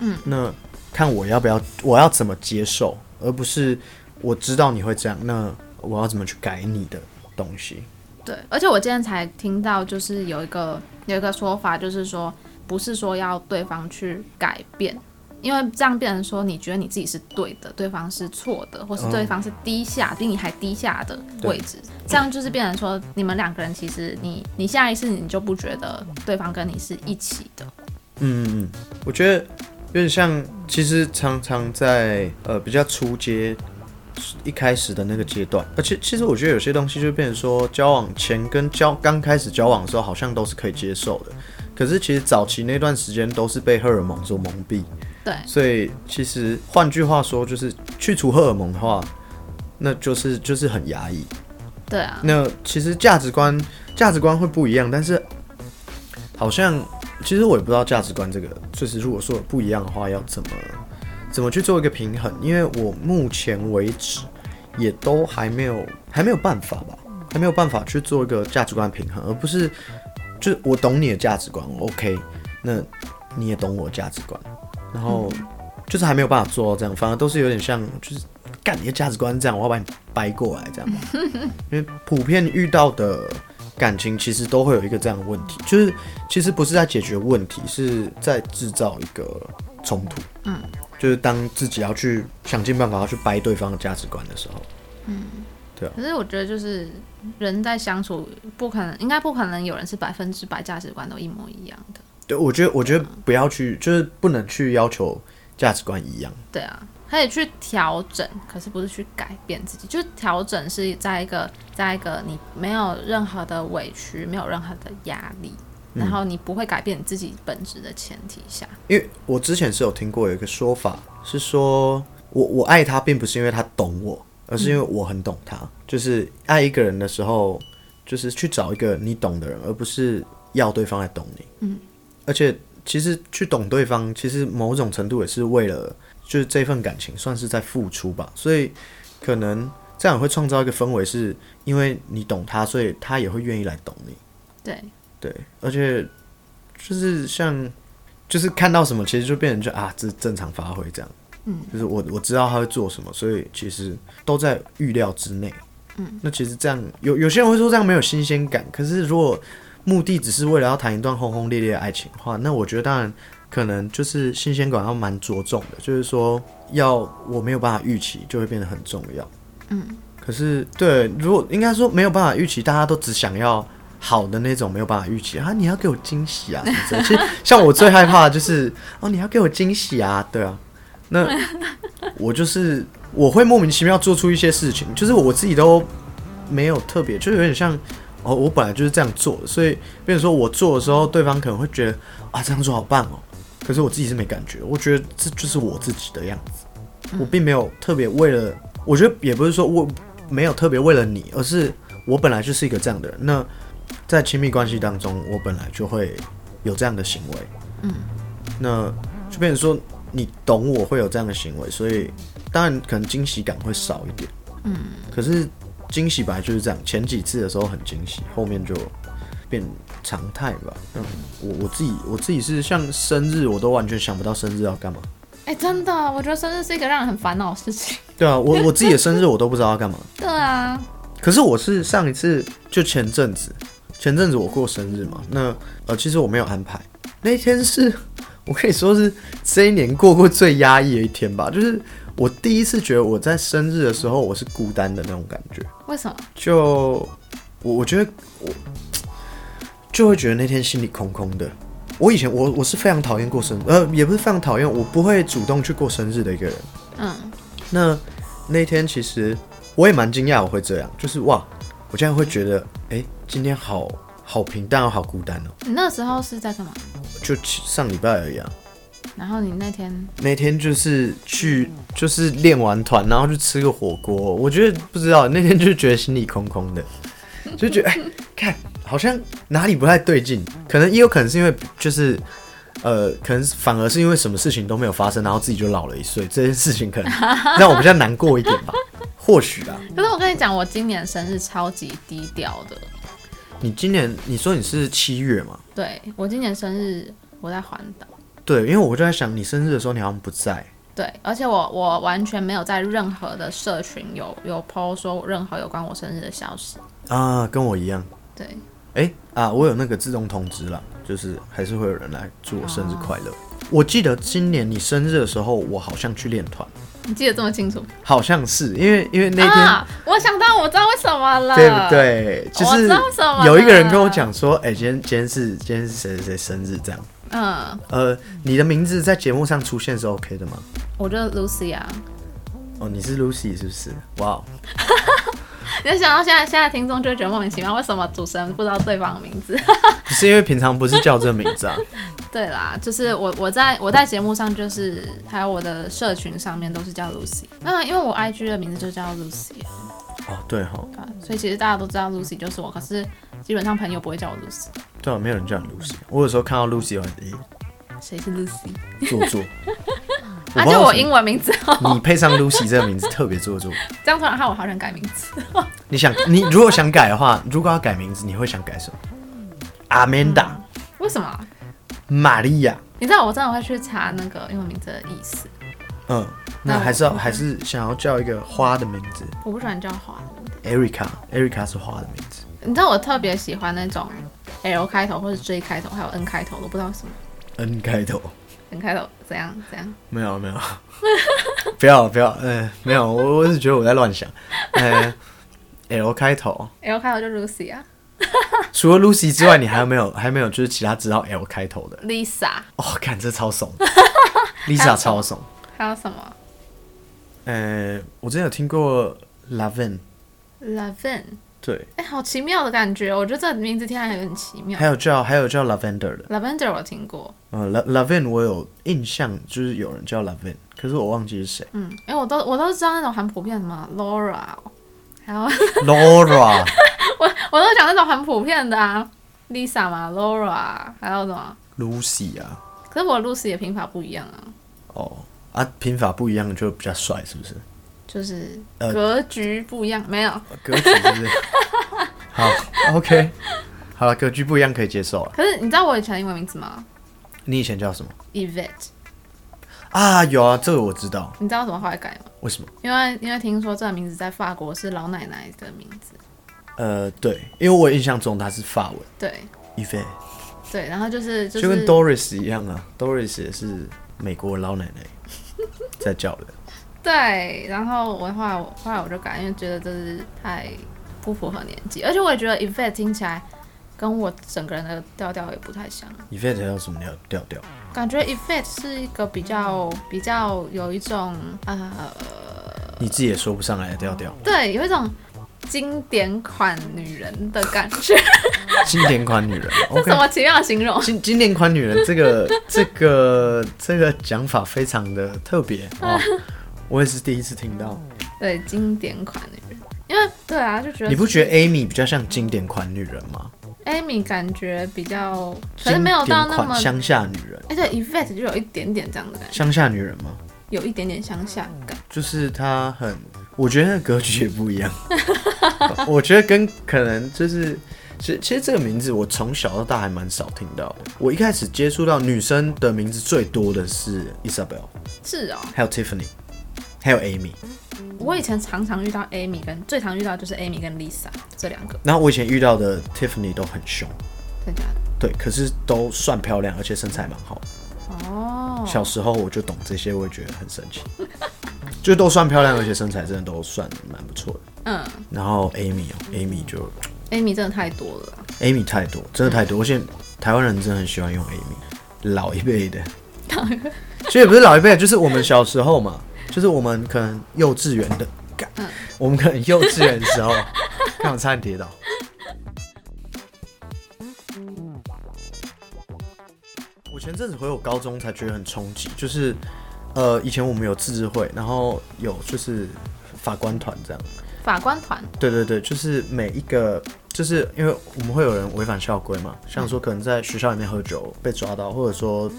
嗯，那看我要不要，我要怎么接受，而不是我知道你会这样，那我要怎么去改你的东西。对，而且我今天才听到，就是有一个有一个说法，就是说不是说要对方去改变，因为这样变成说你觉得你自己是对的，对方是错的，或是对方是低下、比你还低下的位置，这样就是变成说你们两个人其实你你下一次你就不觉得对方跟你是一起的，嗯嗯嗯，我觉得有点像，其实常常在呃比较初阶一开始的那个阶段，而且其实我觉得有些东西就变成说，交往前跟交刚开始交往的时候好像都是可以接受的，可是其实早期那段时间都是被荷尔蒙所蒙蔽，对。所以其实换句话说，就是去除荷尔蒙的话，那就是就是很压抑。对啊，那其实价值观价值观会不一样，但是好像其实我也不知道价值观这个，就是如果说有不一样的话，要怎么怎么去做一个平衡？因为我目前为止也都还没有还没有办法吧，还没有办法去做一个价值观平衡，而不是就是我懂你的价值观，OK，那你也懂我的价值观，然后就是还没有办法做到这样，反而都是有点像就是干你的价值观这样，我要把你掰过来这样。因为普遍遇到的感情其实都会有一个这样的问题，就是其实不是在解决问题，是在制造一个冲突。嗯，就是当自己要去想尽办法要去掰对方的价值观的时候，嗯，对啊。可是我觉得就是人在相处不可能，应该不可能有人是百分之百价值观都一模一样的，对我觉得我觉得不要去，就是不能去要求价值观一样。对啊，可以去调整，可是不是去改变自己。就是调整是在一个，在一个你没有任何的委屈，没有任何的压力，嗯然后你不会改变你自己本质的前提下。因为我之前是有听过有一个说法，是说我我爱他，并不是因为他懂我，而是因为我很懂他。就是爱一个人的时候，就是去找一个你懂的人，而不是要对方来懂你。嗯，而且其实去懂对方，其实某种程度也是为了，就是这份感情算是在付出吧。所以可能这样会创造一个氛围，是因为你懂他，所以他也会愿意来懂你。对，对，而且就是像就是看到什么，其实就变成就啊，这正常发挥这样。嗯，就是我我知道他会做什么，所以其实都在预料之内。嗯，那其实这样有有些人会说这样没有新鲜感，可是如果目的只是为了要谈一段轰轰烈烈的爱情的话，那我觉得当然可能就是新鲜感要蛮着重的，就是说要我没有办法预期，就会变得很重要。嗯，可是对，如果应该说没有办法预期，大家都只想要好的那种，没有办法预期啊，你要给我惊喜啊。其实像我最害怕的就是哦，你要给我惊喜啊，对啊，那 我就是我会莫名其妙做出一些事情，就是我自己都没有特别，就有点像哦，我本来就是这样做的，所以变成说我做的时候，对方可能会觉得啊这样做好棒哦，可是我自己是没感觉，我觉得这就是我自己的样子，我并没有特别为了，我觉得也不是说我没有特别为了你，而是我本来就是一个这样的人，那在亲密关系当中，我本来就会有这样的行为，嗯，那就变成说你懂我会有这样的行为，所以当然可能惊喜感会少一点，嗯，可是惊喜本来就是这样，前几次的时候很惊喜，后面就变常态吧。嗯，我我自己我自己是像生日，我都完全想不到生日要干嘛。哎、真的，我觉得生日是一个让人很烦恼的事情。对啊，我我自己的生日我都不知道要干嘛。对啊，可是我是上一次就前阵子，前阵子我过生日嘛，那呃其实我没有安排，那天是 我可以说是这一年过过最压抑的一天吧，就是我第一次觉得我在生日的时候我是孤单的那种感觉，为什么？就我我觉得我 就会觉得那天心里空空的。我以前我我是非常讨厌过生日，呃，也不是非常讨厌，我不会主动去过生日的一个人。嗯，那那天其实我也蛮惊讶，我会这样，就是哇，我竟然会觉得，哎、今天好好平淡哦，好孤单哦。你那时候是在干嘛？就上礼拜而已啊，然后你那天那天就是去就是练完团，然后去吃个火锅。我觉得不知道那天就觉得心里空空的，就觉得哎、看好像哪里不太对劲，可能也有可能是因为就是。呃，可能反而是因为什么事情都没有发生，然后自己就老了一岁，这件事情可能让我比较难过一点吧，或许啊。可是我跟你讲，我今年生日超级低调的。你今年你说你是七月嘛？对我今年生日我在环岛，对，因为我就在想，你生日的时候你好像不在。对，而且我我完全没有在任何的社群有有 PO 说任何有关我生日的消息。啊，跟我一样。对，哎、啊，我有那个自动通知了，就是还是会有人来祝我生日快乐。我记得今年你生日的时候，我好像去练团，你记得这么清楚好像是因为因为那天、啊！我想到我知道为什么了，对不？对？就是有一个人跟我讲说，哎、今天今天是今天是谁谁谁生日这样。嗯，呃，你的名字在节目上出现是 OK 的吗？我觉得 Lucy 啊，哦，你是 Lucy 是不是？哇哦，你就想到现在现在听众就会觉得莫名其妙，为什么主持人不知道对方的名字？不是因为平常不是叫这名字啊？对啦，就是我我在我在节目上就是还有我的社群上面都是叫 Lucy，那因为我 IG 的名字就叫 Lucy，哦，对哈、对啊所以其实大家都知道 Lucy 就是我，可是基本上朋友不会叫我 Lucy。对啊，没有人叫你 Lucy。我有时候看到 Lucy，我诶谁是 Lucy？做作。啊，就我英文名字哦，你配上 Lucy 这个名字特别做作。这样突然害我好想改名字。你想，你如果想改的话，如果要改名字，你会想改什么？Amanda、为什么？玛利亚。你知道我真的会去查那个英文名字的意思。嗯，那还是要还是想要叫一个花的名字我不喜欢叫花的名字。，Erica。Erica 是花的名字。你知道我特别喜欢那种 L 开头或者 J 开头，还有 N 开头的，我不知道什么 N 开头。N 开头怎样怎样。没有没有，不 要不要，呃，没有，我我是觉得我在乱想。呃，L 开头，L 开头就 Lucy 啊 除了 Lucy 之外，你还有没有还没有就是其他知道 L 开头的？，Lisa，哦，看这超怂，Lisa 超怂。还有什么呃，我之前有听过 Lavin，Lavin？对，哎、好奇妙的感觉，我觉得这名字听起来有点奇妙还。有叫还有叫 Lavender 的，Lavender 我听过，嗯，La Lavin 我有印象，就是有人叫 Laven，可是我忘记是谁。嗯，哎、我都我都知道那种很普遍什么 Laura，哦还有 Laura，我我都讲那种很普遍的啊，Lisa 嘛，Laura，还有什么？Lucy 啊，可是我 Lucy 的拼法不一样啊，哦啊，拼法不一样就比较帅，是不是？就是呃格局不一样，没有。格局是不是？好，OK，好了，格局不一样可以接受了。可是你知道我以前的英文名字吗你以前叫什么？Evette，啊？有啊，这个我知道。你知道为什么后来改吗？为什么？因为因为听说这个名字在法国是老奶奶的名字，呃，对，因为我印象中它是法文对 e v e 对，然后就是就就是跟 Doris 一样啊，Doris 也是美国老奶奶在叫的。对，然后我后来我后来我就改，因为觉得这是太不符合年纪，而且我也觉得 Evette 听起来跟我整个人的调调也不太像。event 有什么调调调？感觉 Effect 是一个比较比较有一种呃，你自己也说不上来的调调。对，有一种经典款女人的感觉，经典款女人 这什。么奇妙的形容？经经典款女人，这个这个这个讲法非常的特别哦，我也是第一次听到。对，经典款女人，因为对啊，就觉得你不觉得 Amy 比较像经典款女人吗？Amy 感觉比较，可是没有到那么乡下女人，哎，对，Effect 就有一点点这样的感觉，乡下女人吗？有一点点乡下感。就是她很，我觉得格局也不一样。我觉得跟可能就是，其实其实这个名字我从小到大还蛮少听到的。我一开始接触到女生的名字最多的是 Isabel，是哦，还有 Tiffany，还有 Amy。我以前常常遇到 Amy 跟最常遇到就是 Amy 跟 Lisa 这两个，然后我以前遇到的 Tiffany 都很凶，真假的？对，可是都算漂亮，而且身材蛮好。哦，小时候我就懂这些，我也觉得很神奇。就都算漂亮，而且身材真的都算蛮不错的。嗯然后 Amy 哦，Amy 就，Amy 真的太多了。Amy 太多，真的太多。而且台湾人真的很喜欢用 Amy，老一辈的，其实也不是老一辈，就是我们小时候嘛，就是我们可能幼稚园的，干我们可能幼稚园的时候，看我差点跌倒。我前阵子回我高中才觉得很冲击，就是呃，以前我们有自治会，然后有就是法官团这样。法官团，对对对，就是每一个，就是因为我们会有人违反校规嘛，像说可能在学校里面喝酒被抓到，或者说，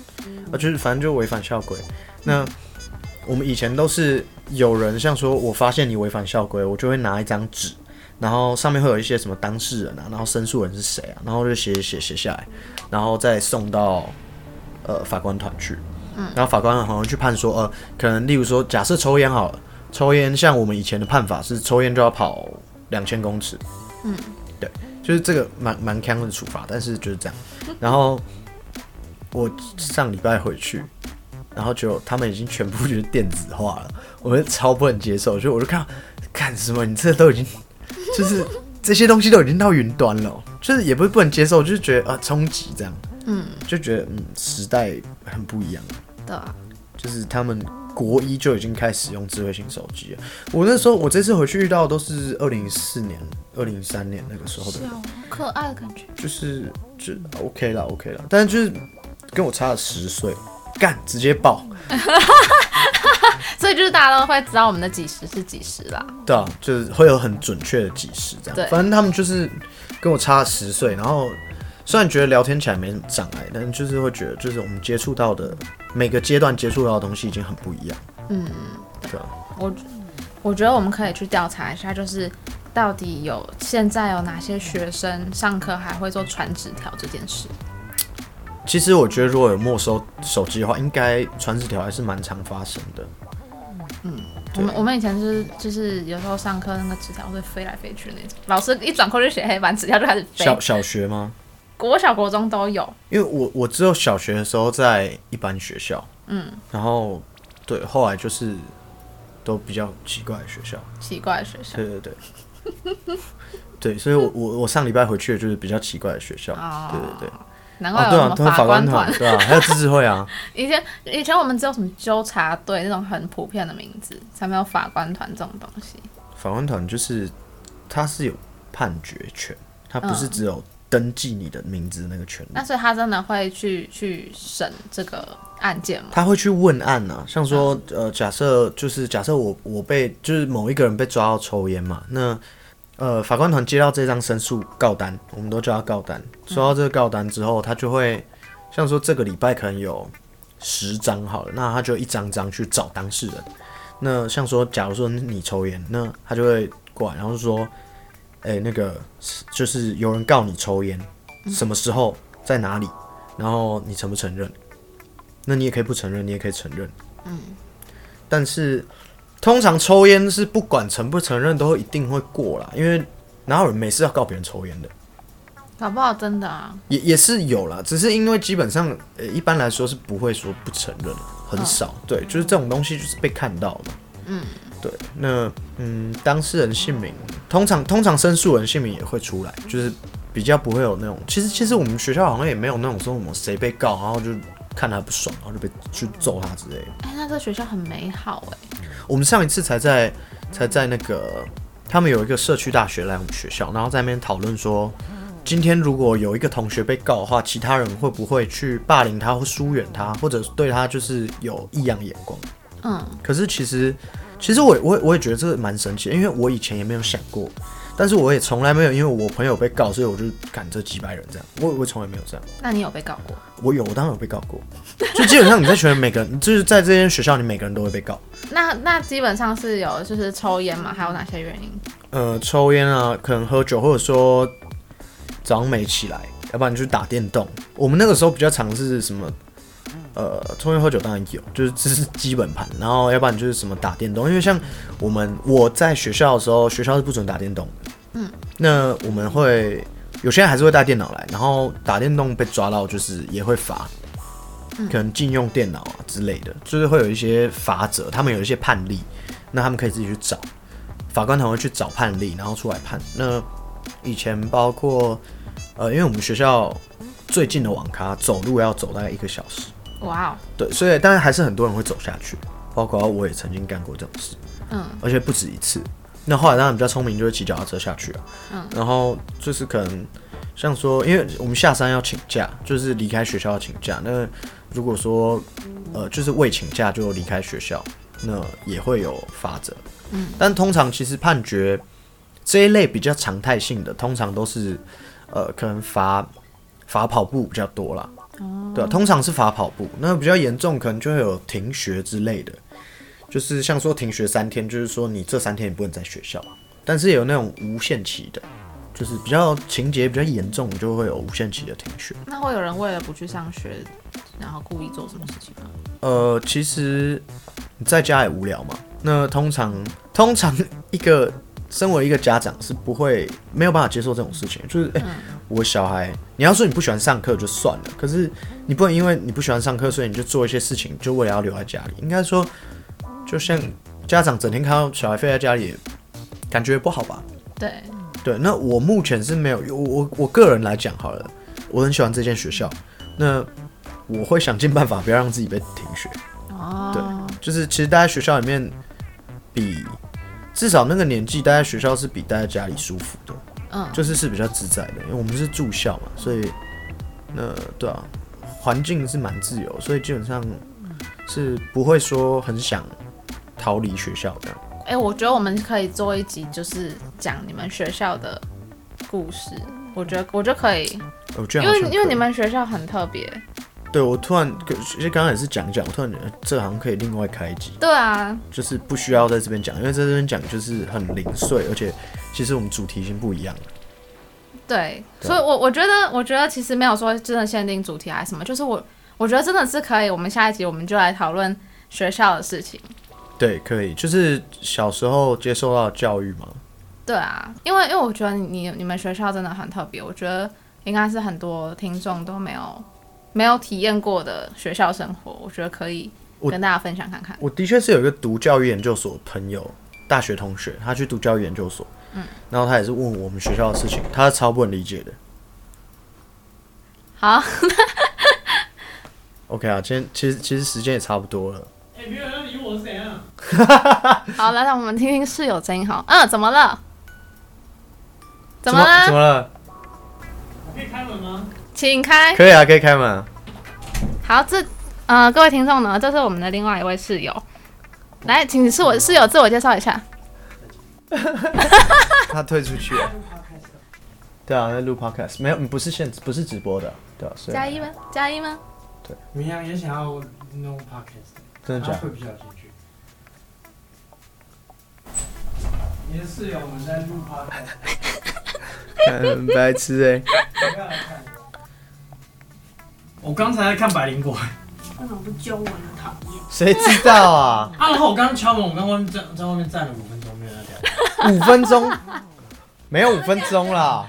啊，就是反正就违反校规。那我们以前都是有人像说，我发现你违反校规，我就会拿一张纸，然后上面会有一些什么当事人啊，然后申诉人是谁啊，然后就写写写下来，然后再送到呃法官团去。然后法官好像去判说，呃，可能例如说，假设抽烟好了，抽烟像我们以前的判法是抽烟就要跑两千公尺，嗯，对，就是这个蛮蛮强的处罚，但是就是这样。然后我上礼拜回去，然后就他们已经全部就是电子化了，我就超不能接受，就我就看到干什么，你这都已经 就是这些东西都已经到云端了哦，就是也不是不能接受，就是觉得啊冲击这样，嗯，就觉得嗯时代很不一样。对啊，就是他们国一就已经开始用智慧型手机了。我那时候，我这次回去遇到的都是二零一四年、二零一三年那个时候的人，好可爱的感觉。就是就 OK 了，OK 了，但是就是跟我差了十岁，干直接爆，所以就是大家都会知道我们的几十是几十啦。对啊，就是会有很准确的几时这对样。反正他们就是跟我差十岁，然后虽然觉得聊天起来没什么障碍，但是就是会觉得，就是我们接触到的每个阶段接触到的东西已经很不一样。嗯，对啊，我我觉得我们可以去调查一下，就是到底有现在有哪些学生上课还会做传纸条这件事。其实我觉得如果有没收手机的话，应该传纸条还是蛮常发生的。嗯我们我们以前就是就是有时候上课那个纸条会飞来飞去的那种，老师一转过就写黑板，纸条就开始飞。小小学吗？国小国中都有。因为我我只有小学的时候在一般学校，嗯，然后对，后来就是都比较奇怪的学校。奇怪的学校。对对对，对，所以我我我上礼拜回去的就是比较奇怪的学校。哦对对对，难怪哦对啊，都是有什么法法官官团。对啊，还有自治会啊。以前以前我们只有什么纠察队那种很普遍的名字，才没有法官团这种东西。法官团就是他是有判决权，他不是嗯只有登记你的名字那个权利。那所以他真的会去去审这个案件吗？他会去问案啊，像说，呃，假设就是假设我我被就是某一个人被抓到抽烟嘛，那呃法官团接到这张申诉告单，我们都叫他告单。收到这个告单之后，他就会像说这个礼拜可能有十张好了，那他就一张张去找当事人。那像说，假如说你抽烟，那他就会过来，然后说，哎、那个就是有人告你抽烟，什么时候在哪里，然后你承不承认？那你也可以不承认，你也可以承认。嗯，但是通常抽烟是不管承不承认都会一定会过啦，因为哪有人每次要告别人抽烟的？搞不好真的啊，也也是有啦，只是因为基本上呃一般来说是不会说不承认，很少。对，就是这种东西就是被看到的。嗯，对。那嗯，当事人姓名通常通常申诉人姓名也会出来，就是比较不会有那种。其实其实我们学校好像也没有那种说什么谁被告，然后就看他不爽，然后就被去揍他之类的。哎，那这学校很美好哎。我们上一次才在才在那个他们有一个社区大学来我们学校，然后在那边讨论说。今天如果有一个同学被告的话，其他人会不会去霸凌他或疏远他，或者对他就是有异样眼光？嗯，可是其实，其实我我我也觉得这个蛮神奇，的，因为我以前也没有想过，但是我也从来没有因为我朋友被告，所以我就赶这几百人这样，我我从来没有这样。那你有被告过？我有，我当然有被告过。就基本上你在学校每个人，就是在这间学校，你每个人都会被告。那那基本上是有就是抽烟嘛？还有哪些原因？呃，抽烟啊，可能喝酒，或者说。早上没起来，要不然你去打电动。我们那个时候比较常是什么？呃，抽烟喝酒当然有，就是这是基本盘。然后要不然就是什么打电动，因为像我们我在学校的时候，学校是不准打电动的。嗯。那我们会有些人还是会带电脑来，然后打电动被抓到就是也会罚，可能禁用电脑啊之类的，就是会有一些法则，他们有一些判例，那他们可以自己去找，法官团会去找判例，然后出来判。那以前包括，呃，因为我们学校最近的网咖走路要走大概一个小时。哇哦！对，所以当然还是很多人会走下去，包括我也曾经干过这种事。嗯。而且不止一次。那后来当然比较聪明，就会骑脚踏车下去啊。嗯。然后就是可能像说，因为我们下山要请假，就是离开学校要请假。那如果说呃，就是未请假就离开学校，那也会有法则。嗯。但通常其实判决。这一类比较常态性的，通常都是，呃，可能罚罚跑步比较多啦。哦，对，通常是罚跑步。那比较严重，可能就会有停学之类的，就是像说停学三天，就是说你这三天也不能在学校。但是有那种无限期的，就是比较情节比较严重，就会有无限期的停学。那会有人为了不去上学，然后故意做什么事情吗？呃，其实你在家也无聊嘛。那通常通常一个。身为一个家长是不会没有办法接受这种事情，就是哎，我小孩，你要说你不喜欢上课就算了，可是你不能因为你不喜欢上课，所以你就做一些事情，就为了要留在家里。应该说，就像家长整天看到小孩飞在家里，感觉不好吧？对对，那我目前是没有，我我我个人来讲好了，我很喜欢这间学校，那我会想尽办法不要让自己被停学。哦，对，就是其实待在学校里面比。至少那个年纪待在学校是比待在家里舒服的，嗯，就是是比较自在的，因为我们是住校嘛，所以那对啊，环境是蛮自由，所以基本上是不会说很想逃离学校的。哎，我觉得我们可以做一集，就是讲你们学校的故事。我觉得我觉得可以，我觉得因为因为你们学校很特别。对，我突然其实刚刚也是讲讲，我突然觉得这好像可以另外开一集。对啊，就是不需要在这边讲，因为在这边讲就是很零碎，而且其实我们主题已经不一样了。对，所以，我我觉得，我觉得其实没有说真的限定主题还是什么，就是我我觉得真的是可以，我们下一集我们就来讨论学校的事情。对，可以，就是小时候接受到教育嘛。对啊，因为因为我觉得你你们学校真的很特别，我觉得应该是很多听众都没有。没有体验过的学校生活，我觉得可以跟大家分享看看。我的确是有一个读教育研究所朋友，大学同学，他去读教育研究所，嗯，然后他也是问我们学校的事情，他是超不能理解的。好，OK 啊，今天其实其实时间也差不多了。哎，没有人理我？好，来让我们听听室友声音好。嗯，怎么了？怎么了？怎么了？可以开门吗？请开，可以啊，可以开门。好，这呃，各位听众呢，这是我们的另外一位室友，来，请是我室友自我介绍一下。他退出去了。对啊，在录 podcast，没有，不是现，不是直播的，对啊。加一吗？加一吗？对。明阳也想要弄 podcast，真的假？会比较你的室友们在录花开很白痴哎我刚才在看百灵果。他怎么不教我呢厌？谁知道啊？啊然后我刚刚敲门我刚刚在在外面站了五分钟没有那五分钟？没有五分钟啦。